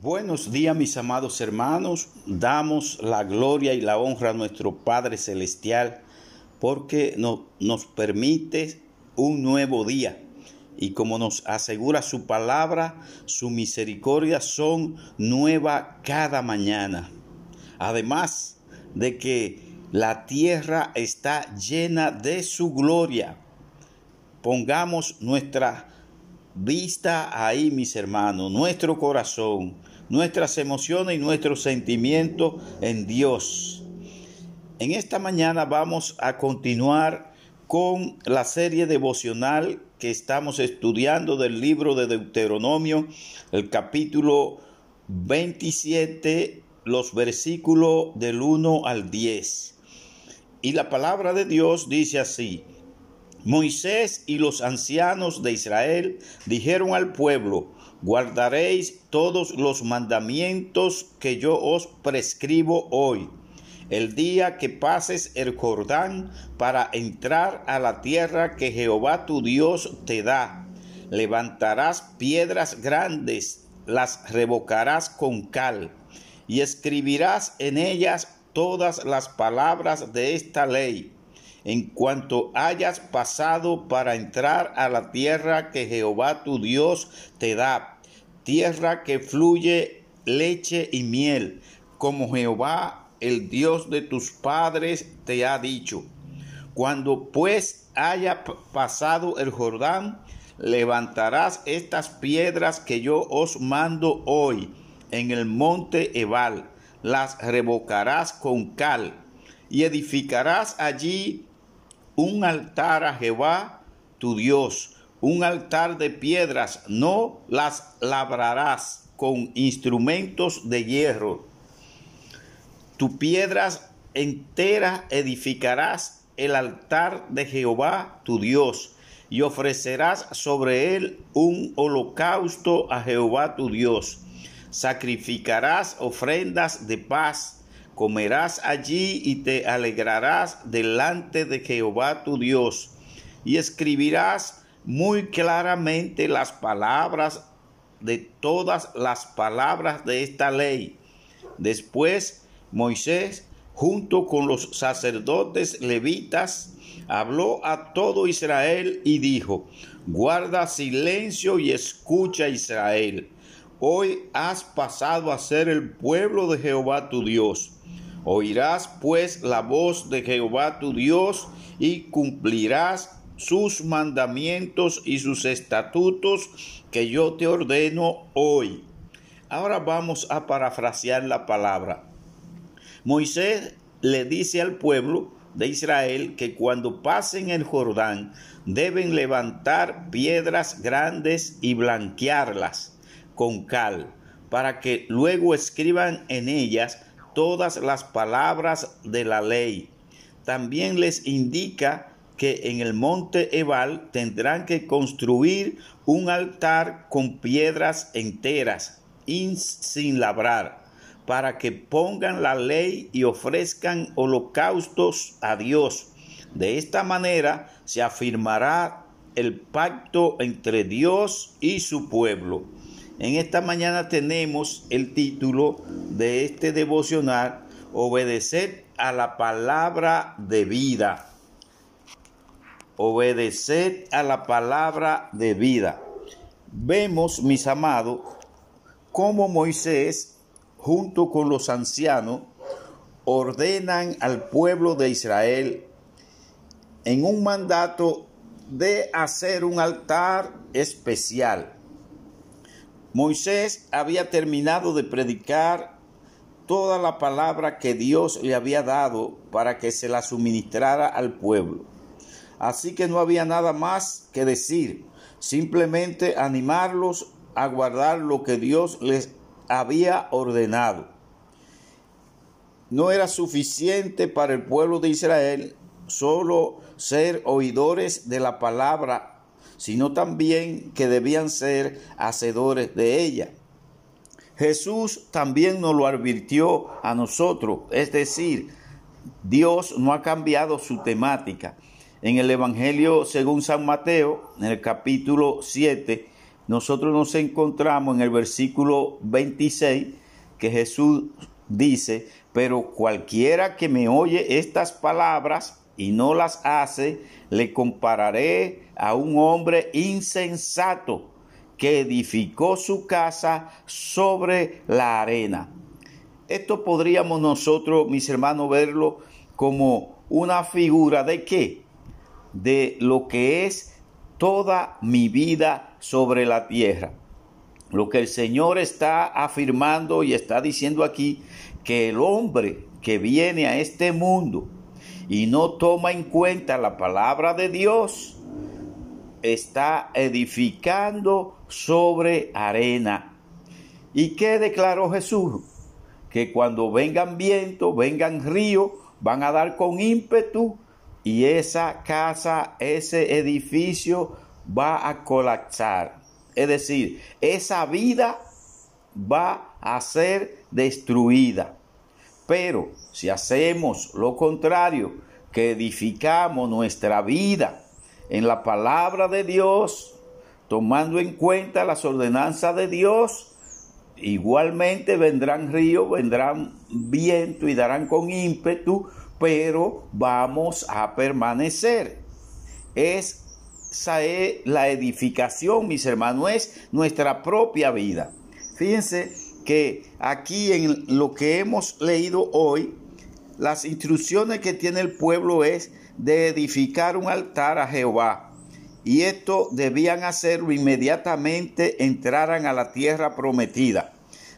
Buenos días mis amados hermanos, damos la gloria y la honra a nuestro Padre Celestial porque nos permite un nuevo día y como nos asegura su palabra, su misericordia son nueva cada mañana. Además de que la tierra está llena de su gloria. Pongamos nuestra vista ahí, mis hermanos, nuestro corazón, nuestras emociones y nuestros sentimientos en Dios. En esta mañana vamos a continuar con la serie devocional que estamos estudiando del libro de Deuteronomio, el capítulo 27, los versículos del 1 al 10. Y la palabra de Dios dice así, Moisés y los ancianos de Israel dijeron al pueblo, guardaréis todos los mandamientos que yo os prescribo hoy. El día que pases el Jordán para entrar a la tierra que Jehová tu Dios te da, levantarás piedras grandes, las revocarás con cal, y escribirás en ellas todas las palabras de esta ley en cuanto hayas pasado para entrar a la tierra que Jehová tu Dios te da, tierra que fluye leche y miel, como Jehová el Dios de tus padres te ha dicho. Cuando pues haya pasado el Jordán, levantarás estas piedras que yo os mando hoy en el monte Ebal, las revocarás con cal, y edificarás allí un altar a Jehová tu Dios, un altar de piedras, no las labrarás con instrumentos de hierro. Tu piedras enteras edificarás el altar de Jehová tu Dios, y ofrecerás sobre él un holocausto a Jehová tu Dios. Sacrificarás ofrendas de paz comerás allí y te alegrarás delante de Jehová tu Dios, y escribirás muy claramente las palabras de todas las palabras de esta ley. Después Moisés, junto con los sacerdotes levitas, habló a todo Israel y dijo, guarda silencio y escucha Israel. Hoy has pasado a ser el pueblo de Jehová tu Dios Oirás pues la voz de Jehová tu Dios y cumplirás sus mandamientos y sus estatutos que yo te ordeno hoy. Ahora vamos a parafrasear la palabra. Moisés le dice al pueblo de Israel que cuando pasen el Jordán deben levantar piedras grandes y blanquearlas con cal, para que luego escriban en ellas todas las palabras de la ley. También les indica que en el monte Ebal tendrán que construir un altar con piedras enteras sin labrar, para que pongan la ley y ofrezcan holocaustos a Dios. De esta manera se afirmará el pacto entre Dios y su pueblo. En esta mañana tenemos el título de este devocional, Obedecer a la palabra de vida. Obedecer a la palabra de vida. Vemos, mis amados, cómo Moisés, junto con los ancianos, ordenan al pueblo de Israel en un mandato de hacer un altar especial Moisés había terminado de predicar toda la palabra que Dios le había dado para que se la suministrara al pueblo. Así que no había nada más que decir, simplemente animarlos a guardar lo que Dios les había ordenado. No era suficiente para el pueblo de Israel solo ser oidores de la palabra sino también que debían ser hacedores de ella. Jesús también nos lo advirtió a nosotros, es decir, Dios no ha cambiado su temática. En el Evangelio según San Mateo, en el capítulo 7, nosotros nos encontramos en el versículo 26 que Jesús dice, pero cualquiera que me oye estas palabras y no las hace, le compararé a un hombre insensato que edificó su casa sobre la arena. Esto podríamos nosotros, mis hermanos, verlo como una figura de qué? De lo que es toda mi vida sobre la tierra. Lo que el Señor está afirmando y está diciendo aquí, que el hombre que viene a este mundo y no toma en cuenta la palabra de Dios, está edificando sobre arena. ¿Y qué declaró Jesús? Que cuando vengan vientos, vengan ríos, van a dar con ímpetu y esa casa, ese edificio va a colapsar. Es decir, esa vida va a ser destruida. Pero si hacemos lo contrario, que edificamos nuestra vida en la palabra de Dios, tomando en cuenta las ordenanzas de Dios, igualmente vendrán ríos, vendrán viento y darán con ímpetu, pero vamos a permanecer. Es esa es la edificación, mis hermanos, es nuestra propia vida. Fíjense que aquí en lo que hemos leído hoy, las instrucciones que tiene el pueblo es de edificar un altar a Jehová. Y esto debían hacerlo inmediatamente entraran a la tierra prometida.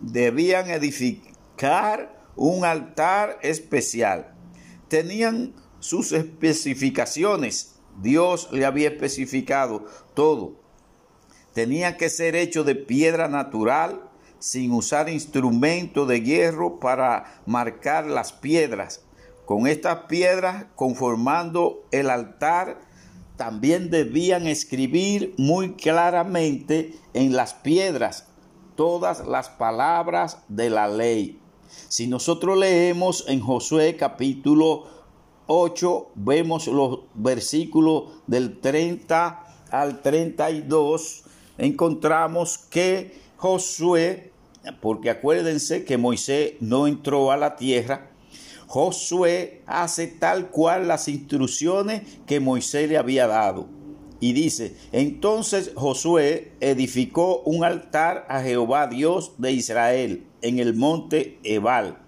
Debían edificar un altar especial. Tenían sus especificaciones. Dios le había especificado todo. Tenía que ser hecho de piedra natural, sin usar instrumento de hierro para marcar las piedras. Con estas piedras, conformando el altar, también debían escribir muy claramente en las piedras todas las palabras de la ley. Si nosotros leemos en Josué capítulo 8, vemos los versículos del 30 al 32, encontramos que Josué porque acuérdense que Moisés no entró a la tierra, Josué hace tal cual las instrucciones que Moisés le había dado. Y dice, entonces Josué edificó un altar a Jehová Dios de Israel en el monte Ebal,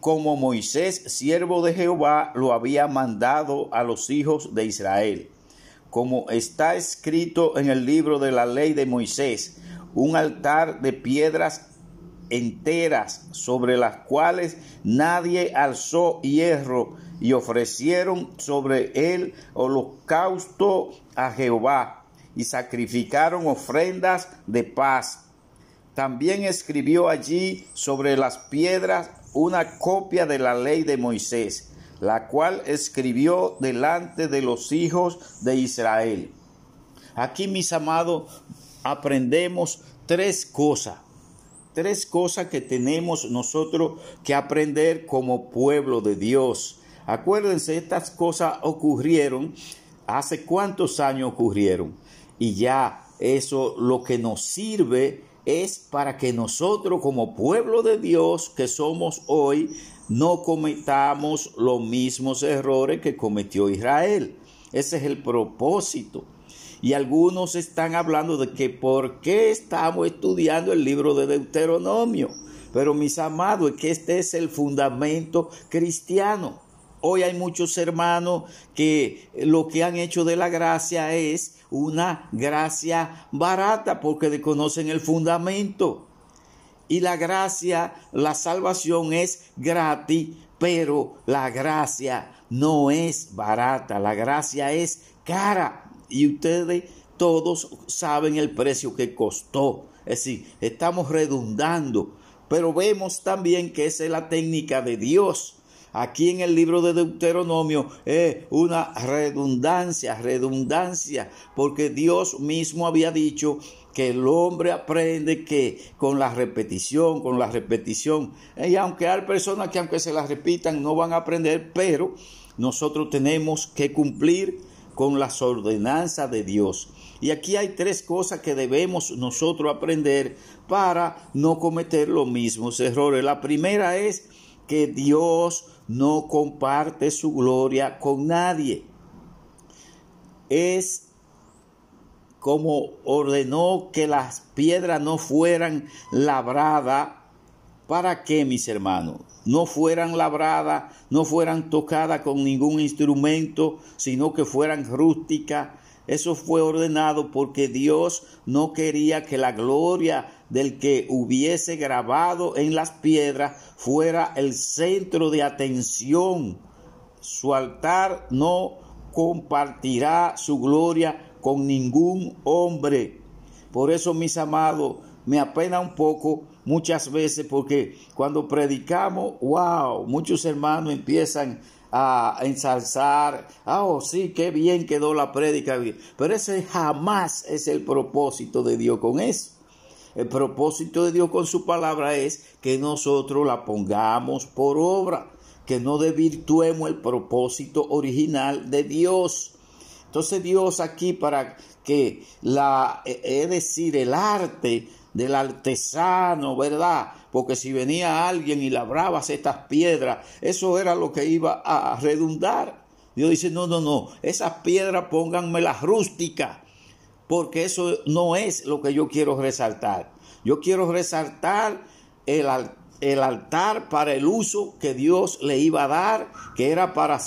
como Moisés, siervo de Jehová, lo había mandado a los hijos de Israel. Como está escrito en el libro de la ley de Moisés, un altar de piedras enteras sobre las cuales nadie alzó hierro y ofrecieron sobre él holocausto a Jehová y sacrificaron ofrendas de paz. También escribió allí sobre las piedras una copia de la ley de Moisés, la cual escribió delante de los hijos de Israel. Aquí, mis amados, aprendemos tres cosas. Tres cosas que tenemos nosotros que aprender como pueblo de Dios. Acuérdense, estas cosas ocurrieron hace cuántos años ocurrieron. Y ya eso lo que nos sirve es para que nosotros como pueblo de Dios que somos hoy no cometamos los mismos errores que cometió Israel. Ese es el propósito. Y algunos están hablando de que por qué estamos estudiando el libro de Deuteronomio. Pero mis amados, es que este es el fundamento cristiano. Hoy hay muchos hermanos que lo que han hecho de la gracia es una gracia barata porque desconocen el fundamento. Y la gracia, la salvación es gratis, pero la gracia no es barata, la gracia es cara y ustedes todos saben el precio que costó. Es decir, estamos redundando, pero vemos también que esa es la técnica de Dios. Aquí en el libro de Deuteronomio es una redundancia, redundancia, porque Dios mismo había dicho que el hombre aprende que con la repetición, con la repetición, y aunque hay personas que aunque se la repitan no van a aprender, pero nosotros tenemos que cumplir con las ordenanzas de Dios. Y aquí hay tres cosas que debemos nosotros aprender para no cometer los mismos errores. La primera es que Dios no comparte su gloria con nadie. Es como ordenó que las piedras no fueran labradas. ¿Para qué, mis hermanos? No fueran labradas, no fueran tocadas con ningún instrumento, sino que fueran rústicas. Eso fue ordenado porque Dios no quería que la gloria del que hubiese grabado en las piedras fuera el centro de atención. Su altar no compartirá su gloria con ningún hombre. Por eso, mis amados, me apena un poco muchas veces porque cuando predicamos, wow, muchos hermanos empiezan a ensalzar, ah, oh sí, qué bien quedó la prédica, pero ese jamás es el propósito de Dios con eso. El propósito de Dios con su palabra es que nosotros la pongamos por obra, que no desvirtuemos el propósito original de Dios. Entonces Dios aquí para que la, e, es decir, el arte del artesano, ¿verdad? Porque si venía alguien y labrabas estas piedras, eso era lo que iba a redundar. Dios dice, no, no, no, esas piedras pónganmelas rústicas, porque eso no es lo que yo quiero resaltar. Yo quiero resaltar el, el altar para el uso que Dios le iba a dar, que era para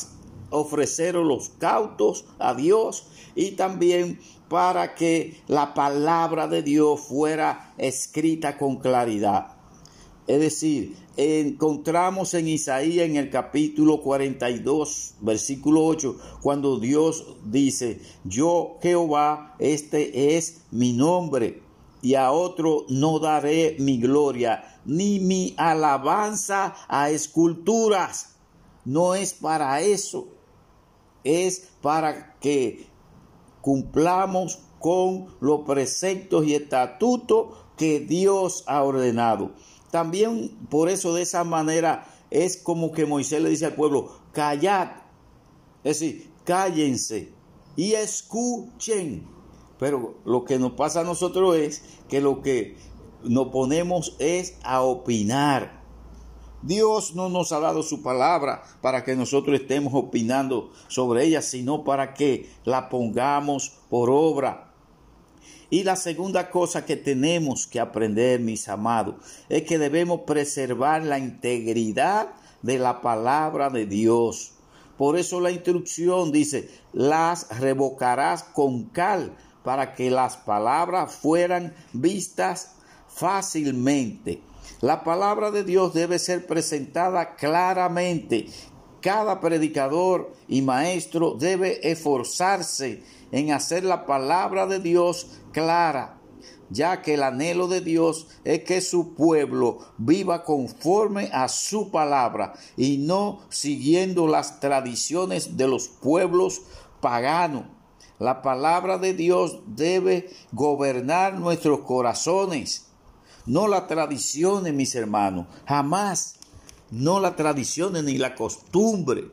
ofrecer los cautos a Dios y también para que la palabra de Dios fuera escrita con claridad. Es decir, encontramos en Isaías en el capítulo 42, versículo 8, cuando Dios dice, yo Jehová, este es mi nombre, y a otro no daré mi gloria, ni mi alabanza a esculturas. No es para eso es para que cumplamos con los preceptos y estatutos que Dios ha ordenado. También por eso de esa manera es como que Moisés le dice al pueblo, callad, es decir, cállense y escuchen. Pero lo que nos pasa a nosotros es que lo que nos ponemos es a opinar Dios no nos ha dado su palabra para que nosotros estemos opinando sobre ella, sino para que la pongamos por obra. Y la segunda cosa que tenemos que aprender, mis amados, es que debemos preservar la integridad de la palabra de Dios. Por eso la instrucción dice, las revocarás con cal para que las palabras fueran vistas fácilmente. La palabra de Dios debe ser presentada claramente. Cada predicador y maestro debe esforzarse en hacer la palabra de Dios clara, ya que el anhelo de Dios es que su pueblo viva conforme a su palabra y no siguiendo las tradiciones de los pueblos paganos. La palabra de Dios debe gobernar nuestros corazones no la tradiciones, mis hermanos, jamás, no la tradiciones ni la costumbre.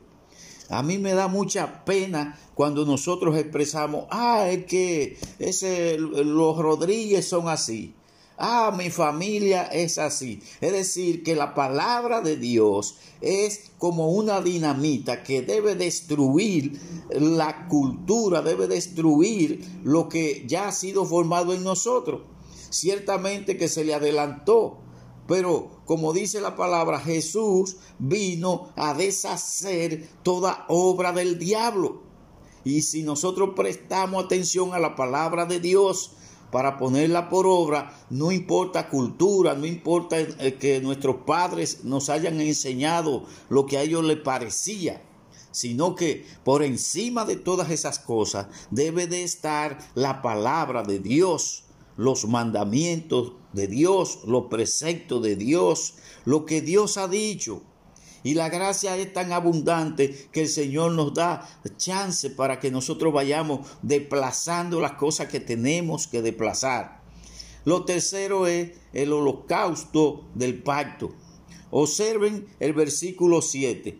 A mí me da mucha pena cuando nosotros expresamos, ah, es que ese, los Rodríguez son así. Ah, mi familia es así. Es decir, que la palabra de Dios es como una dinamita que debe destruir la cultura, debe destruir lo que ya ha sido formado en nosotros ciertamente que se le adelantó, pero como dice la palabra, Jesús vino a deshacer toda obra del diablo. Y si nosotros prestamos atención a la palabra de Dios para ponerla por obra, no importa cultura, no importa eh, que nuestros padres nos hayan enseñado lo que a ellos les parecía, sino que por encima de todas esas cosas debe de estar la palabra de Dios los mandamientos de Dios, los preceptos de Dios, lo que Dios ha dicho. Y la gracia es tan abundante que el Señor nos da chance para que nosotros vayamos desplazando las cosas que tenemos que desplazar. Lo tercero es el holocausto del pacto. Observen el versículo 7.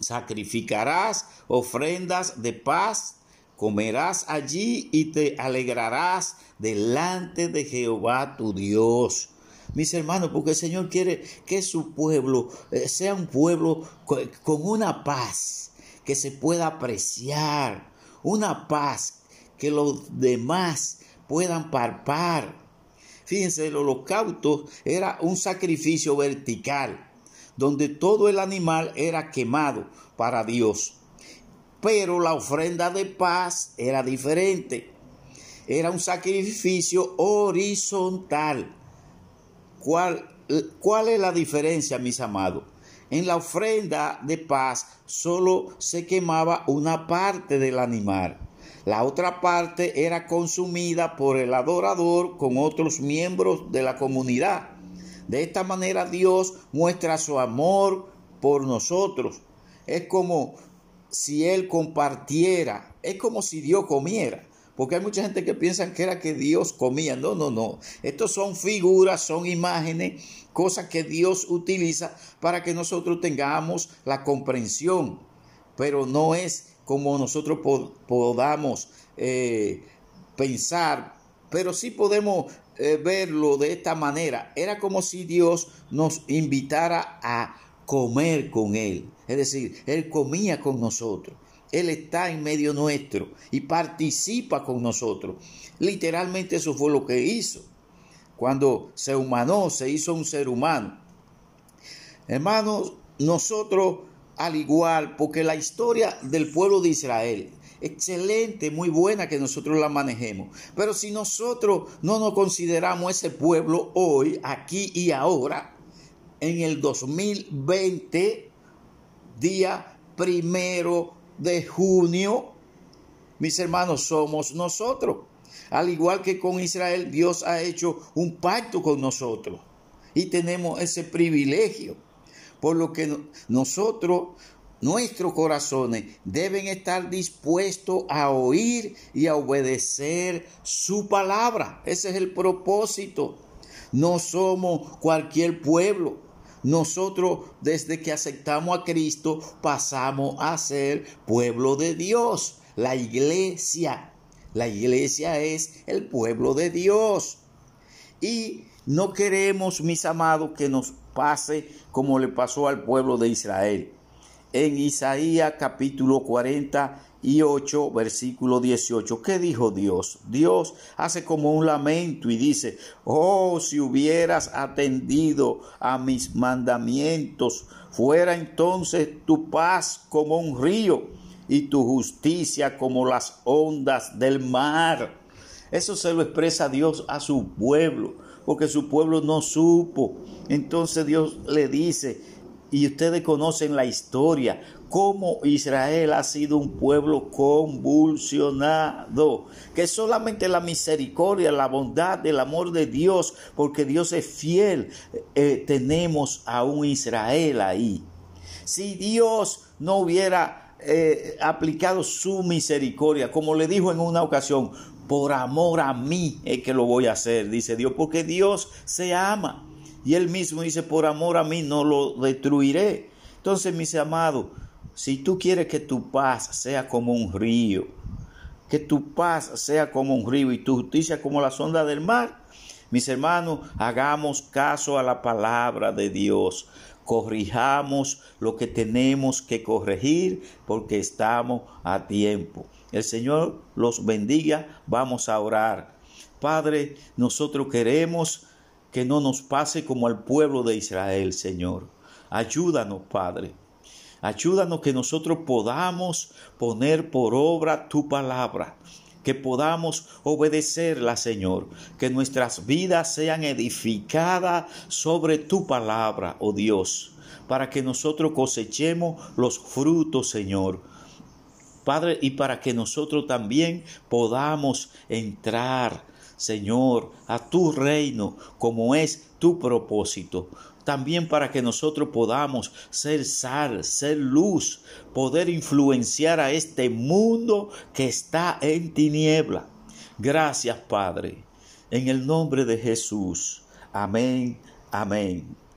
Sacrificarás ofrendas de paz comerás allí y te alegrarás delante de Jehová tu Dios. Mis hermanos, porque el Señor quiere que su pueblo eh, sea un pueblo con una paz que se pueda apreciar, una paz que los demás puedan parpar. Fíjense, el holocausto era un sacrificio vertical, donde todo el animal era quemado para Dios. Pero la ofrenda de paz era diferente. Era un sacrificio horizontal. ¿Cuál, es la diferencia, mis amados? En la ofrenda de paz solo se quemaba una parte del animal. La otra parte era consumida por el adorador con otros miembros de la comunidad. De esta manera Dios muestra su amor por nosotros. Es como si Él compartiera, es como si Dios comiera. Porque hay mucha gente que piensa que era que Dios comía. No, no, no. Estos son figuras, son imágenes, cosas que Dios utiliza para que nosotros tengamos la comprensión. Pero no es como nosotros podamos eh, pensar, pero sí podemos eh, verlo de esta manera. Era como si Dios nos invitara a comer con Él. Es decir, Él comía con nosotros. Él está en medio nuestro y participa con nosotros. Literalmente eso fue lo que hizo. Cuando se humanó, se hizo un ser humano. Hermanos, nosotros al igual, porque la historia del pueblo de Israel, excelente, muy buena que nosotros la manejemos. Pero si nosotros no nos consideramos ese pueblo hoy, aquí y ahora, en el 2020, día primero de junio, mis hermanos, somos nosotros. Al igual que con Israel, Dios ha hecho un pacto con nosotros y tenemos ese privilegio. Por lo que nosotros, nuestros corazones, deben estar dispuestos a oír y a obedecer su palabra. Ese es el propósito. No somos cualquier pueblo. Nosotros desde que aceptamos a Cristo pasamos a ser pueblo de Dios, la iglesia. La iglesia es el pueblo de Dios. Y no queremos, mis amados, que nos pase como le pasó al pueblo de Israel. En Isaías capítulo 48, versículo 18, ¿qué dijo Dios? Dios hace como un lamento y dice, oh, si hubieras atendido a mis mandamientos, fuera entonces tu paz como un río y tu justicia como las ondas del mar. Eso se lo expresa Dios a su pueblo, porque su pueblo no supo. Entonces Dios le dice, y ustedes conocen la historia, cómo Israel ha sido un pueblo convulsionado, que solamente la misericordia, la bondad, el amor de Dios, porque Dios es fiel, eh, tenemos a un Israel ahí. Si Dios no hubiera eh, aplicado su misericordia, como le dijo en una ocasión, por amor a mí es que lo voy a hacer, dice Dios, porque Dios se ama. Y él mismo dice, por amor a mí no lo destruiré. Entonces, mis amados, si tú quieres que tu paz sea como un río, que tu paz sea como un río y tu justicia como la sonda del mar, mis hermanos, hagamos caso a la palabra de Dios. Corrijamos lo que tenemos que corregir porque estamos a tiempo. El Señor los bendiga. Vamos a orar. Padre, nosotros queremos que no nos pase como al pueblo de Israel, Señor. Ayúdanos, Padre. Ayúdanos que nosotros podamos poner por obra tu palabra, que podamos obedecerla, Señor, que nuestras vidas sean edificadas sobre tu palabra, oh Dios, para que nosotros cosechemos los frutos, Señor Padre, y para que nosotros también podamos entrar, Señor, a tu reino como es tu propósito. También para que nosotros podamos ser sal, ser luz, poder influenciar a este mundo que está en tiniebla. Gracias, Padre. En el nombre de Jesús. Amén. Amén.